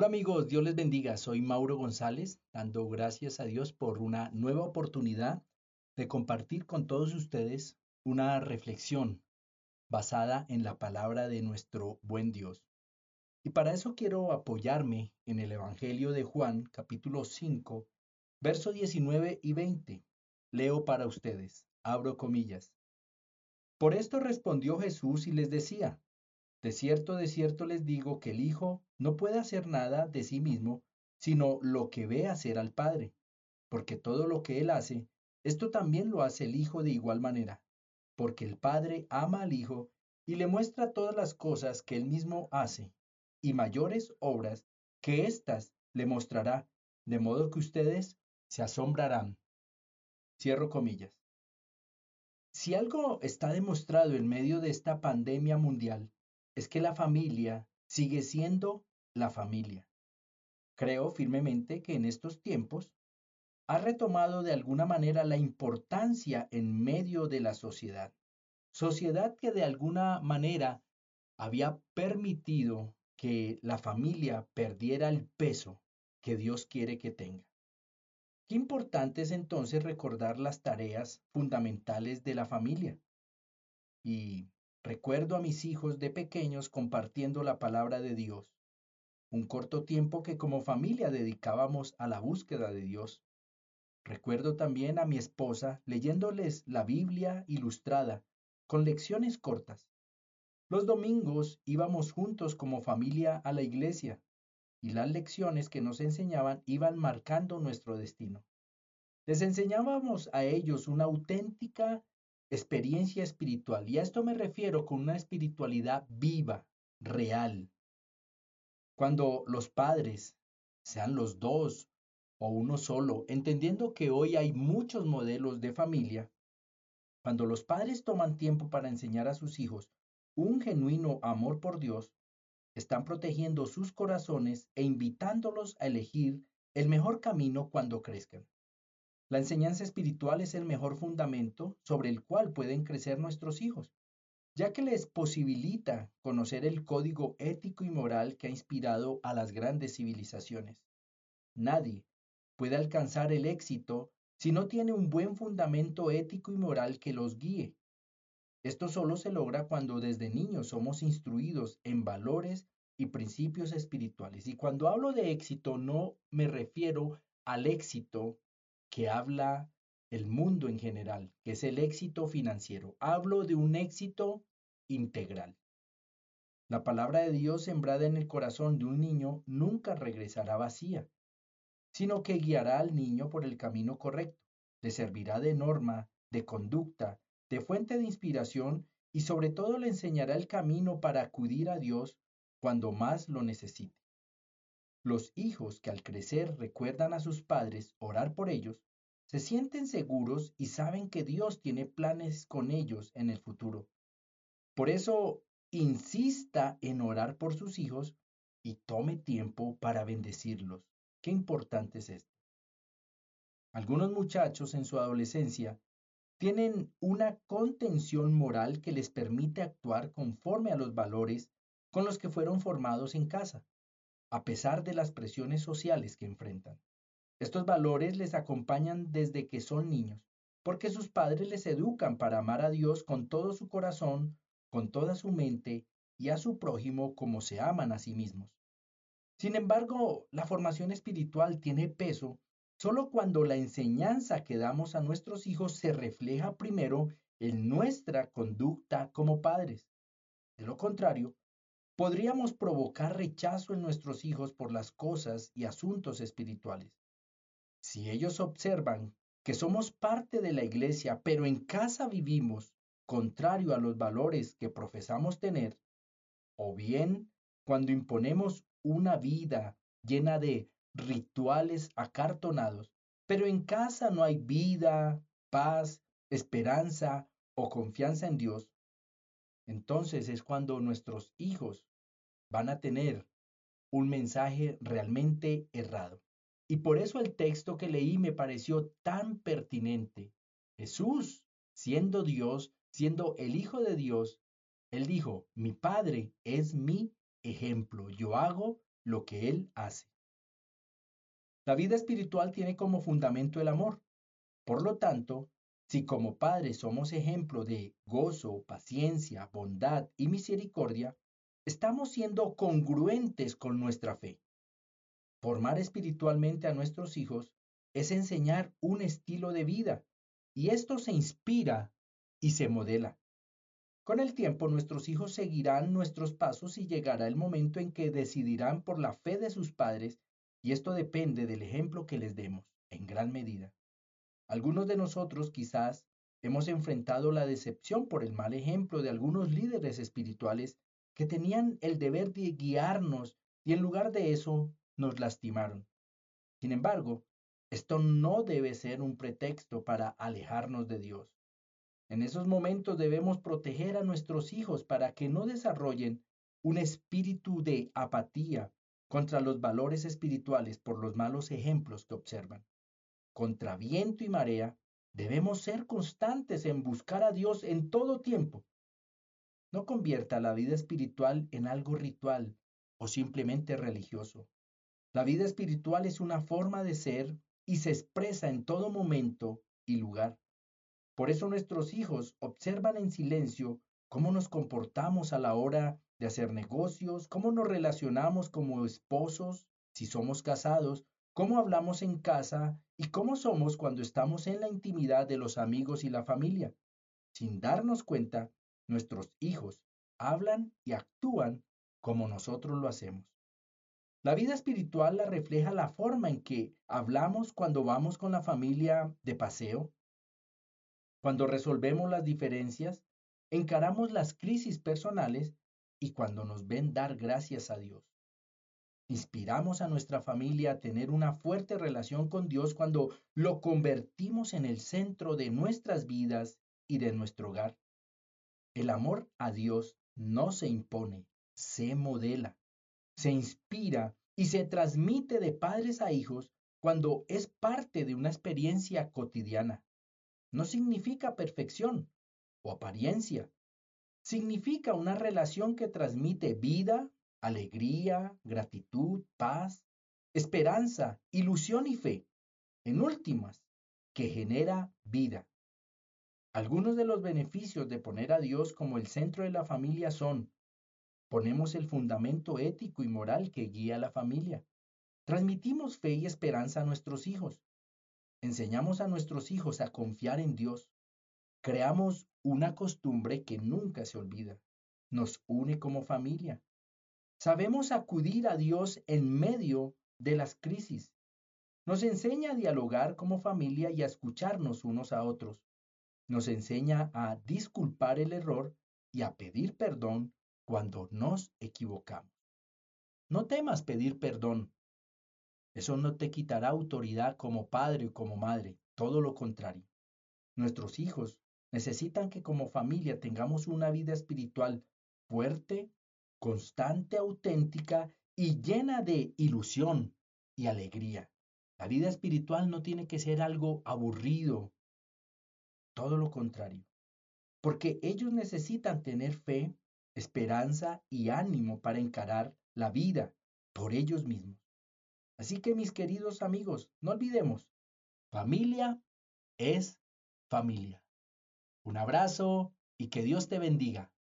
Hola amigos, Dios les bendiga. Soy Mauro González, dando gracias a Dios por una nueva oportunidad de compartir con todos ustedes una reflexión basada en la palabra de nuestro buen Dios. Y para eso quiero apoyarme en el Evangelio de Juan, capítulo 5, versos 19 y 20. Leo para ustedes, abro comillas. Por esto respondió Jesús y les decía, de cierto, de cierto les digo que el Hijo no puede hacer nada de sí mismo, sino lo que ve hacer al Padre, porque todo lo que Él hace, esto también lo hace el Hijo de igual manera, porque el Padre ama al Hijo y le muestra todas las cosas que Él mismo hace, y mayores obras que éstas le mostrará, de modo que ustedes se asombrarán. Cierro comillas. Si algo está demostrado en medio de esta pandemia mundial, es que la familia sigue siendo la familia. Creo firmemente que en estos tiempos ha retomado de alguna manera la importancia en medio de la sociedad. Sociedad que de alguna manera había permitido que la familia perdiera el peso que Dios quiere que tenga. Qué importante es entonces recordar las tareas fundamentales de la familia. Y Recuerdo a mis hijos de pequeños compartiendo la palabra de Dios, un corto tiempo que como familia dedicábamos a la búsqueda de Dios. Recuerdo también a mi esposa leyéndoles la Biblia ilustrada, con lecciones cortas. Los domingos íbamos juntos como familia a la iglesia y las lecciones que nos enseñaban iban marcando nuestro destino. Les enseñábamos a ellos una auténtica experiencia espiritual. Y a esto me refiero con una espiritualidad viva, real. Cuando los padres, sean los dos o uno solo, entendiendo que hoy hay muchos modelos de familia, cuando los padres toman tiempo para enseñar a sus hijos un genuino amor por Dios, están protegiendo sus corazones e invitándolos a elegir el mejor camino cuando crezcan. La enseñanza espiritual es el mejor fundamento sobre el cual pueden crecer nuestros hijos, ya que les posibilita conocer el código ético y moral que ha inspirado a las grandes civilizaciones. Nadie puede alcanzar el éxito si no tiene un buen fundamento ético y moral que los guíe. Esto solo se logra cuando desde niños somos instruidos en valores y principios espirituales. Y cuando hablo de éxito no me refiero al éxito que habla el mundo en general, que es el éxito financiero. Hablo de un éxito integral. La palabra de Dios sembrada en el corazón de un niño nunca regresará vacía, sino que guiará al niño por el camino correcto, le servirá de norma, de conducta, de fuente de inspiración y sobre todo le enseñará el camino para acudir a Dios cuando más lo necesite. Los hijos que al crecer recuerdan a sus padres orar por ellos, se sienten seguros y saben que Dios tiene planes con ellos en el futuro. Por eso, insista en orar por sus hijos y tome tiempo para bendecirlos. Qué importante es esto. Algunos muchachos en su adolescencia tienen una contención moral que les permite actuar conforme a los valores con los que fueron formados en casa a pesar de las presiones sociales que enfrentan. Estos valores les acompañan desde que son niños, porque sus padres les educan para amar a Dios con todo su corazón, con toda su mente y a su prójimo como se aman a sí mismos. Sin embargo, la formación espiritual tiene peso solo cuando la enseñanza que damos a nuestros hijos se refleja primero en nuestra conducta como padres. De lo contrario, podríamos provocar rechazo en nuestros hijos por las cosas y asuntos espirituales. Si ellos observan que somos parte de la iglesia, pero en casa vivimos contrario a los valores que profesamos tener, o bien cuando imponemos una vida llena de rituales acartonados, pero en casa no hay vida, paz, esperanza o confianza en Dios, entonces es cuando nuestros hijos van a tener un mensaje realmente errado. Y por eso el texto que leí me pareció tan pertinente. Jesús, siendo Dios, siendo el Hijo de Dios, él dijo, mi Padre es mi ejemplo. Yo hago lo que Él hace. La vida espiritual tiene como fundamento el amor. Por lo tanto, si como padres somos ejemplo de gozo, paciencia, bondad y misericordia, estamos siendo congruentes con nuestra fe. Formar espiritualmente a nuestros hijos es enseñar un estilo de vida y esto se inspira y se modela. Con el tiempo nuestros hijos seguirán nuestros pasos y llegará el momento en que decidirán por la fe de sus padres y esto depende del ejemplo que les demos, en gran medida. Algunos de nosotros quizás hemos enfrentado la decepción por el mal ejemplo de algunos líderes espirituales que tenían el deber de guiarnos y en lugar de eso nos lastimaron. Sin embargo, esto no debe ser un pretexto para alejarnos de Dios. En esos momentos debemos proteger a nuestros hijos para que no desarrollen un espíritu de apatía contra los valores espirituales por los malos ejemplos que observan. Contra viento y marea, debemos ser constantes en buscar a Dios en todo tiempo. No convierta la vida espiritual en algo ritual o simplemente religioso. La vida espiritual es una forma de ser y se expresa en todo momento y lugar. Por eso nuestros hijos observan en silencio cómo nos comportamos a la hora de hacer negocios, cómo nos relacionamos como esposos, si somos casados, cómo hablamos en casa y cómo somos cuando estamos en la intimidad de los amigos y la familia. Sin darnos cuenta, nuestros hijos hablan y actúan como nosotros lo hacemos. La vida espiritual la refleja la forma en que hablamos cuando vamos con la familia de paseo, cuando resolvemos las diferencias, encaramos las crisis personales y cuando nos ven dar gracias a Dios. Inspiramos a nuestra familia a tener una fuerte relación con Dios cuando lo convertimos en el centro de nuestras vidas y de nuestro hogar. El amor a Dios no se impone, se modela, se inspira y se transmite de padres a hijos cuando es parte de una experiencia cotidiana. No significa perfección o apariencia, significa una relación que transmite vida, alegría, gratitud, paz, esperanza, ilusión y fe. En últimas, que genera vida. Algunos de los beneficios de poner a Dios como el centro de la familia son, ponemos el fundamento ético y moral que guía a la familia, transmitimos fe y esperanza a nuestros hijos, enseñamos a nuestros hijos a confiar en Dios, Creamos una costumbre que nunca se olvida. Nos une como familia. Sabemos acudir a Dios en medio de las crisis. Nos enseña a dialogar como familia y a escucharnos unos a otros. Nos enseña a disculpar el error y a pedir perdón cuando nos equivocamos. No temas pedir perdón. Eso no te quitará autoridad como padre o como madre, todo lo contrario. Nuestros hijos necesitan que como familia tengamos una vida espiritual fuerte, constante, auténtica y llena de ilusión y alegría. La vida espiritual no tiene que ser algo aburrido, todo lo contrario, porque ellos necesitan tener fe, esperanza y ánimo para encarar la vida por ellos mismos. Así que mis queridos amigos, no olvidemos, familia es familia. Un abrazo y que Dios te bendiga.